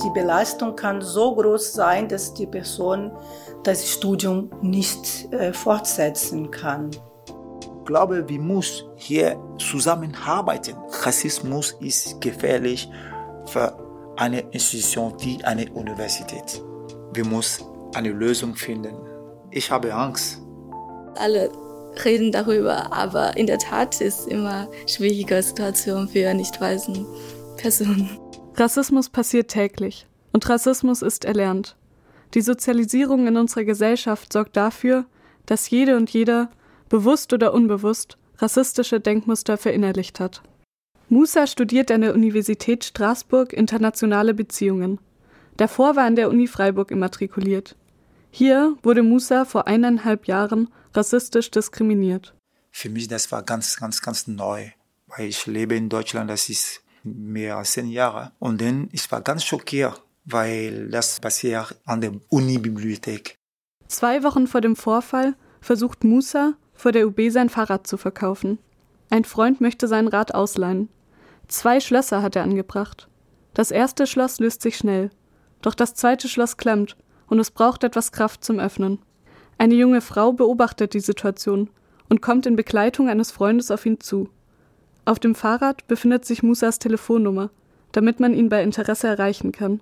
Die Belastung kann so groß sein, dass die Person das Studium nicht äh, fortsetzen kann. Ich glaube, wir müssen hier zusammenarbeiten. Rassismus ist gefährlich für eine Institution wie eine Universität. Wir müssen eine Lösung finden. Ich habe Angst. Alle reden darüber, aber in der Tat ist es immer eine schwierige Situation für nicht weißen Personen. Rassismus passiert täglich und Rassismus ist erlernt. Die Sozialisierung in unserer Gesellschaft sorgt dafür, dass jede und jeder, bewusst oder unbewusst, rassistische Denkmuster verinnerlicht hat. Musa studiert an der Universität Straßburg internationale Beziehungen. Davor war an der Uni Freiburg immatrikuliert. Hier wurde Musa vor eineinhalb Jahren rassistisch diskriminiert. Für mich das war ganz, ganz, ganz neu, weil ich lebe in Deutschland, das ist mehr als zehn Jahre. Und dann ich war ganz schockiert, weil das passiert an der Uni-Bibliothek. Zwei Wochen vor dem Vorfall versucht Musa, vor der UB sein Fahrrad zu verkaufen. Ein Freund möchte sein Rad ausleihen. Zwei Schlösser hat er angebracht. Das erste Schloss löst sich schnell, doch das zweite Schloss klemmt und es braucht etwas Kraft zum Öffnen. Eine junge Frau beobachtet die Situation und kommt in Begleitung eines Freundes auf ihn zu. Auf dem Fahrrad befindet sich Musas Telefonnummer, damit man ihn bei Interesse erreichen kann.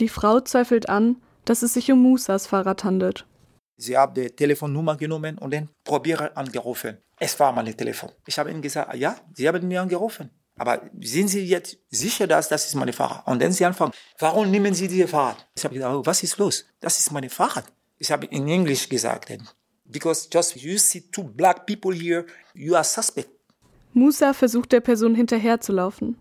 Die Frau zweifelt an, dass es sich um Musas Fahrrad handelt. Sie haben die Telefonnummer genommen und dann probiere angerufen. Es war mein Telefon. Ich habe ihnen gesagt, ja, sie haben mir angerufen. Aber sind Sie jetzt sicher, dass das ist meine Fahrrad? Und dann Sie anfangen, warum nehmen Sie diese Fahrrad? Ich habe gesagt, oh, was ist los? Das ist meine Fahrrad. Ich habe in Englisch gesagt, because just you see two black people here, you are suspect. Musa versucht der Person hinterherzulaufen,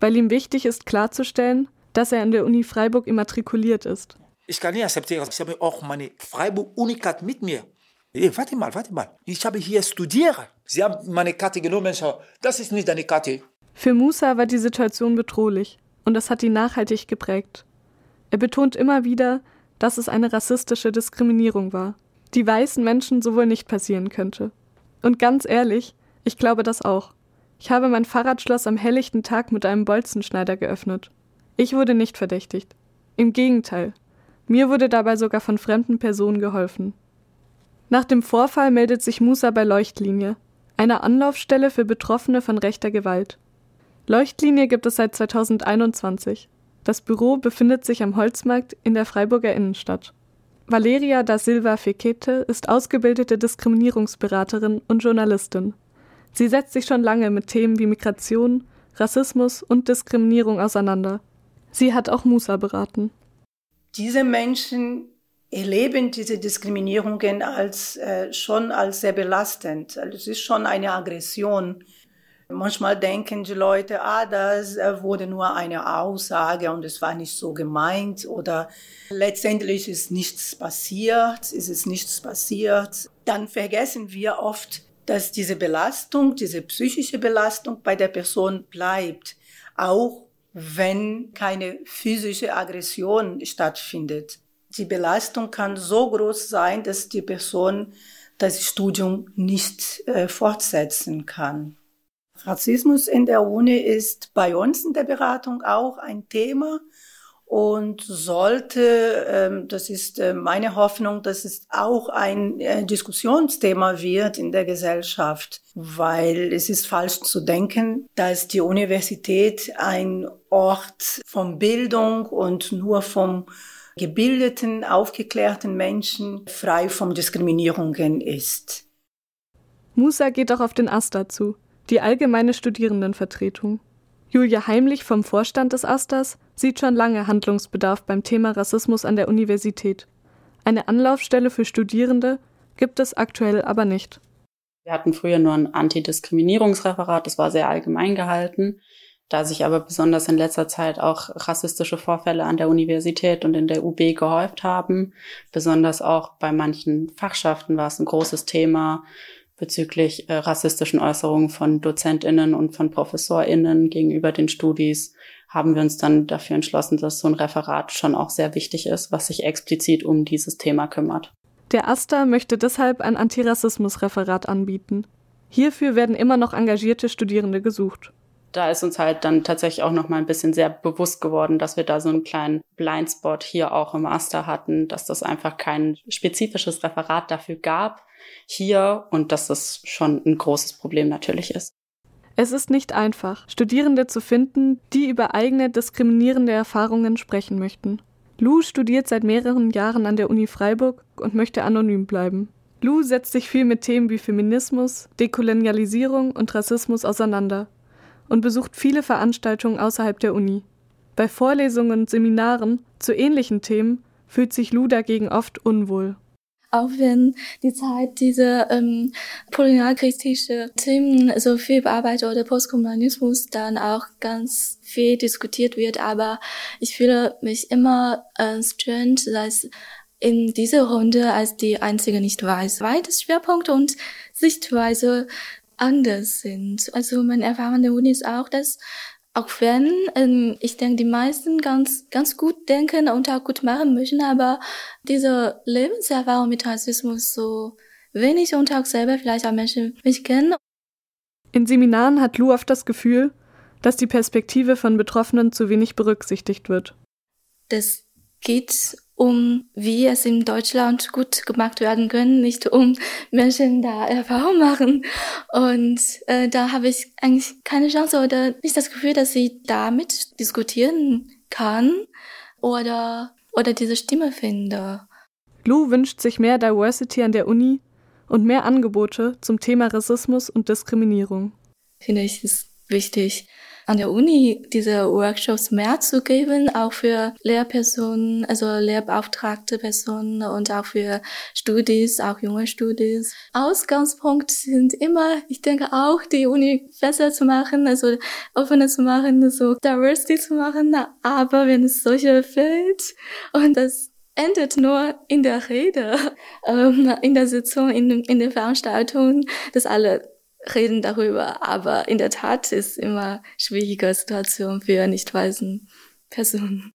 weil ihm wichtig ist klarzustellen, dass er an der Uni Freiburg immatrikuliert ist. Ich kann nicht akzeptieren, ich habe auch meine Freiburg-Unikat mit mir. Hey, warte mal, warte mal. Ich habe hier studiert. Sie haben meine Karte genommen. Das ist nicht deine Karte. Für Musa war die Situation bedrohlich und das hat ihn nachhaltig geprägt. Er betont immer wieder, dass es eine rassistische Diskriminierung war, die weißen Menschen so wohl nicht passieren könnte. Und ganz ehrlich, ich glaube das auch. Ich habe mein Fahrradschloss am helllichten Tag mit einem Bolzenschneider geöffnet. Ich wurde nicht verdächtigt. Im Gegenteil. Mir wurde dabei sogar von fremden Personen geholfen. Nach dem Vorfall meldet sich Musa bei Leuchtlinie, einer Anlaufstelle für Betroffene von rechter Gewalt. Leuchtlinie gibt es seit 2021. Das Büro befindet sich am Holzmarkt in der Freiburger Innenstadt. Valeria da Silva Fekete ist ausgebildete Diskriminierungsberaterin und Journalistin. Sie setzt sich schon lange mit Themen wie Migration, Rassismus und Diskriminierung auseinander. Sie hat auch Musa beraten. Diese Menschen erleben diese Diskriminierungen als äh, schon als sehr belastend. Also es ist schon eine Aggression Manchmal denken die Leute, ah, das äh, wurde nur eine Aussage und es war nicht so gemeint oder letztendlich ist nichts passiert, ist es nichts passiert. Dann vergessen wir oft, dass diese Belastung, diese psychische Belastung bei der Person bleibt, auch wenn keine physische Aggression stattfindet. Die Belastung kann so groß sein, dass die Person das Studium nicht äh, fortsetzen kann. Rassismus in der Uni ist bei uns in der Beratung auch ein Thema und sollte, ähm, das ist äh, meine Hoffnung, dass es auch ein äh, Diskussionsthema wird in der Gesellschaft, weil es ist falsch zu denken, dass die Universität ein Ort von Bildung und nur vom gebildeten, aufgeklärten Menschen frei von Diskriminierungen ist. Musa geht auch auf den Asta zu die allgemeine Studierendenvertretung. Julia Heimlich vom Vorstand des Asters sieht schon lange Handlungsbedarf beim Thema Rassismus an der Universität. Eine Anlaufstelle für Studierende gibt es aktuell aber nicht. Wir hatten früher nur ein Antidiskriminierungsreferat, das war sehr allgemein gehalten. Da sich aber besonders in letzter Zeit auch rassistische Vorfälle an der Universität und in der UB gehäuft haben, besonders auch bei manchen Fachschaften war es ein großes Thema, bezüglich äh, rassistischen Äußerungen von DozentInnen und von ProfessorInnen gegenüber den Studis haben wir uns dann dafür entschlossen, dass so ein Referat schon auch sehr wichtig ist, was sich explizit um dieses Thema kümmert. Der AStA möchte deshalb ein Antirassismus-Referat anbieten. Hierfür werden immer noch engagierte Studierende gesucht. Da ist uns halt dann tatsächlich auch noch mal ein bisschen sehr bewusst geworden, dass wir da so einen kleinen Blindspot hier auch im Master hatten, dass das einfach kein spezifisches Referat dafür gab hier und dass das schon ein großes Problem natürlich ist. Es ist nicht einfach, Studierende zu finden, die über eigene diskriminierende Erfahrungen sprechen möchten. Lou studiert seit mehreren Jahren an der Uni Freiburg und möchte anonym bleiben. Lou setzt sich viel mit Themen wie Feminismus, Dekolonialisierung und Rassismus auseinander und besucht viele Veranstaltungen außerhalb der Uni. Bei Vorlesungen und Seminaren zu ähnlichen Themen fühlt sich Lou dagegen oft unwohl. Auch wenn die Zeit diese ähm, kolonialkritische Themen so viel bearbeitet oder Postkommunismus dann auch ganz viel diskutiert wird, aber ich fühle mich immer äh, strange, dass in dieser Runde als die einzige nicht weiß, weil das Schwerpunkt und Sichtweise anders sind. Also meine Erfahrung an der Uni ist auch, dass auch wenn ähm, ich denke, die meisten ganz ganz gut denken und auch gut machen möchten, aber diese Lebenserfahrung mit Rassismus so wenig und auch selber vielleicht auch Menschen mich kennen. In Seminaren hat Lou oft das Gefühl, dass die Perspektive von Betroffenen zu wenig berücksichtigt wird. Das geht um wie es in Deutschland gut gemacht werden können, nicht um Menschen da Erfahrung machen. Und äh, da habe ich eigentlich keine Chance oder nicht das Gefühl, dass ich damit diskutieren kann oder, oder diese Stimme finde. Lou wünscht sich mehr Diversity an der Uni und mehr Angebote zum Thema Rassismus und Diskriminierung. Finde ich es wichtig, an der Uni diese Workshops mehr zu geben, auch für Lehrpersonen, also lehrbeauftragte Personen und auch für Studis, auch junge Studis. Ausgangspunkt sind immer, ich denke auch, die Uni besser zu machen, also offener zu machen, so Diversity zu machen, aber wenn es solche fehlt und das endet nur in der Rede, ähm, in der Sitzung, in, in der Veranstaltung, dass alle reden darüber, aber in der Tat ist immer schwierige Situation für nicht weißen Personen.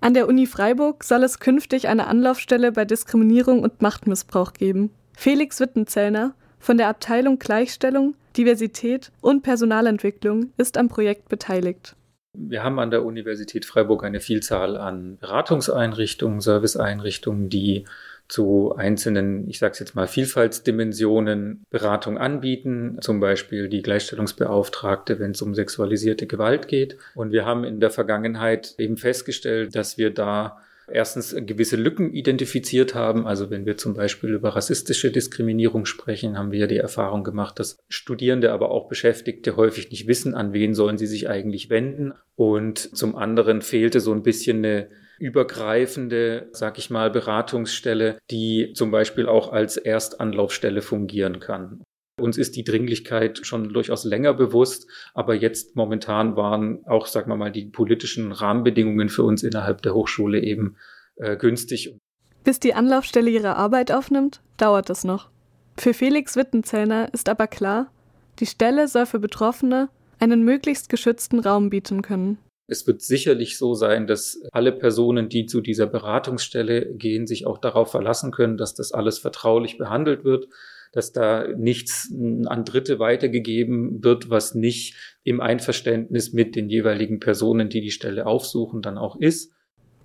An der Uni Freiburg soll es künftig eine Anlaufstelle bei Diskriminierung und Machtmissbrauch geben. Felix Wittenzellner von der Abteilung Gleichstellung, Diversität und Personalentwicklung ist am Projekt beteiligt. Wir haben an der Universität Freiburg eine Vielzahl an Beratungseinrichtungen, Serviceeinrichtungen, die zu einzelnen, ich sage es jetzt mal, Vielfaltsdimensionen Beratung anbieten, zum Beispiel die Gleichstellungsbeauftragte, wenn es um sexualisierte Gewalt geht. Und wir haben in der Vergangenheit eben festgestellt, dass wir da erstens gewisse Lücken identifiziert haben. Also wenn wir zum Beispiel über rassistische Diskriminierung sprechen, haben wir ja die Erfahrung gemacht, dass Studierende, aber auch Beschäftigte häufig nicht wissen, an wen sollen sie sich eigentlich wenden. Und zum anderen fehlte so ein bisschen eine übergreifende, sag ich mal, Beratungsstelle, die zum Beispiel auch als Erstanlaufstelle fungieren kann. Uns ist die Dringlichkeit schon durchaus länger bewusst, aber jetzt momentan waren auch, sagen wir mal, die politischen Rahmenbedingungen für uns innerhalb der Hochschule eben äh, günstig. Bis die Anlaufstelle ihre Arbeit aufnimmt, dauert es noch. Für Felix Wittenzellner ist aber klar, die Stelle soll für Betroffene einen möglichst geschützten Raum bieten können. Es wird sicherlich so sein, dass alle Personen, die zu dieser Beratungsstelle gehen, sich auch darauf verlassen können, dass das alles vertraulich behandelt wird, dass da nichts an Dritte weitergegeben wird, was nicht im Einverständnis mit den jeweiligen Personen, die die Stelle aufsuchen, dann auch ist.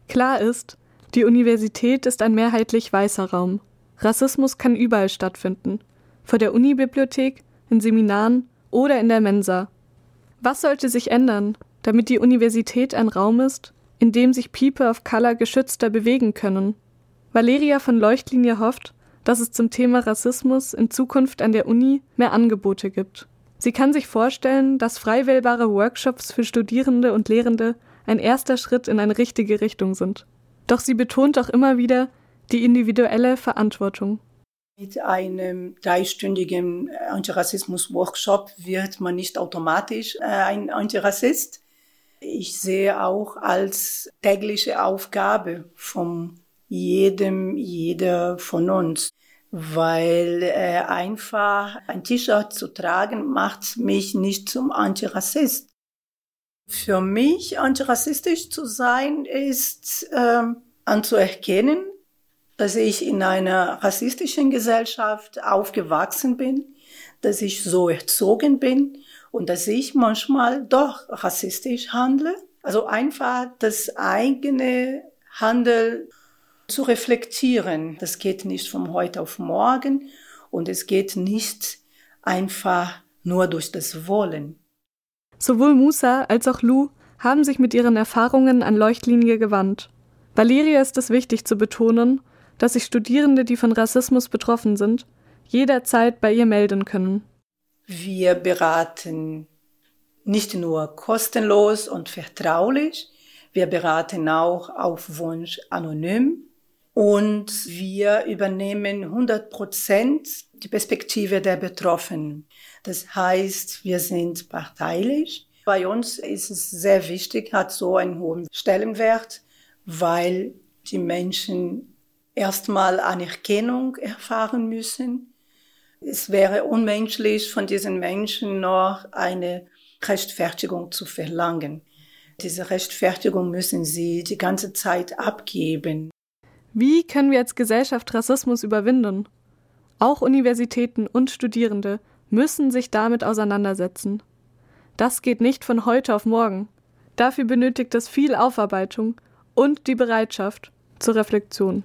Klar ist, die Universität ist ein mehrheitlich weißer Raum. Rassismus kann überall stattfinden. Vor der Unibibliothek, in Seminaren oder in der Mensa. Was sollte sich ändern, damit die Universität ein Raum ist, in dem sich People of Color geschützter bewegen können. Valeria von Leuchtlinie hofft, dass es zum Thema Rassismus in Zukunft an der Uni mehr Angebote gibt. Sie kann sich vorstellen, dass frei wählbare Workshops für Studierende und Lehrende ein erster Schritt in eine richtige Richtung sind. Doch sie betont auch immer wieder die individuelle Verantwortung. Mit einem dreistündigen Antirassismus-Workshop wird man nicht automatisch äh, ein Antirassist. Ich sehe auch als tägliche Aufgabe von jedem, jeder von uns, weil äh, einfach ein T-Shirt zu tragen macht mich nicht zum Antirassist. Für mich antirassistisch zu sein ist äh, anzuerkennen, dass ich in einer rassistischen Gesellschaft aufgewachsen bin, dass ich so erzogen bin und dass ich manchmal doch rassistisch handle. Also einfach das eigene Handel zu reflektieren. Das geht nicht von heute auf morgen und es geht nicht einfach nur durch das Wollen. Sowohl Musa als auch Lou haben sich mit ihren Erfahrungen an Leuchtlinie gewandt. Valeria ist es wichtig zu betonen, dass sich Studierende, die von Rassismus betroffen sind, jederzeit bei ihr melden können. Wir beraten nicht nur kostenlos und vertraulich, wir beraten auch auf Wunsch anonym und wir übernehmen 100 Prozent die Perspektive der Betroffenen. Das heißt, wir sind parteilich. Bei uns ist es sehr wichtig, hat so einen hohen Stellenwert, weil die Menschen erstmal Anerkennung erfahren müssen. Es wäre unmenschlich, von diesen Menschen noch eine Rechtfertigung zu verlangen. Diese Rechtfertigung müssen sie die ganze Zeit abgeben. Wie können wir als Gesellschaft Rassismus überwinden? Auch Universitäten und Studierende müssen sich damit auseinandersetzen. Das geht nicht von heute auf morgen. Dafür benötigt es viel Aufarbeitung und die Bereitschaft zur Reflexion.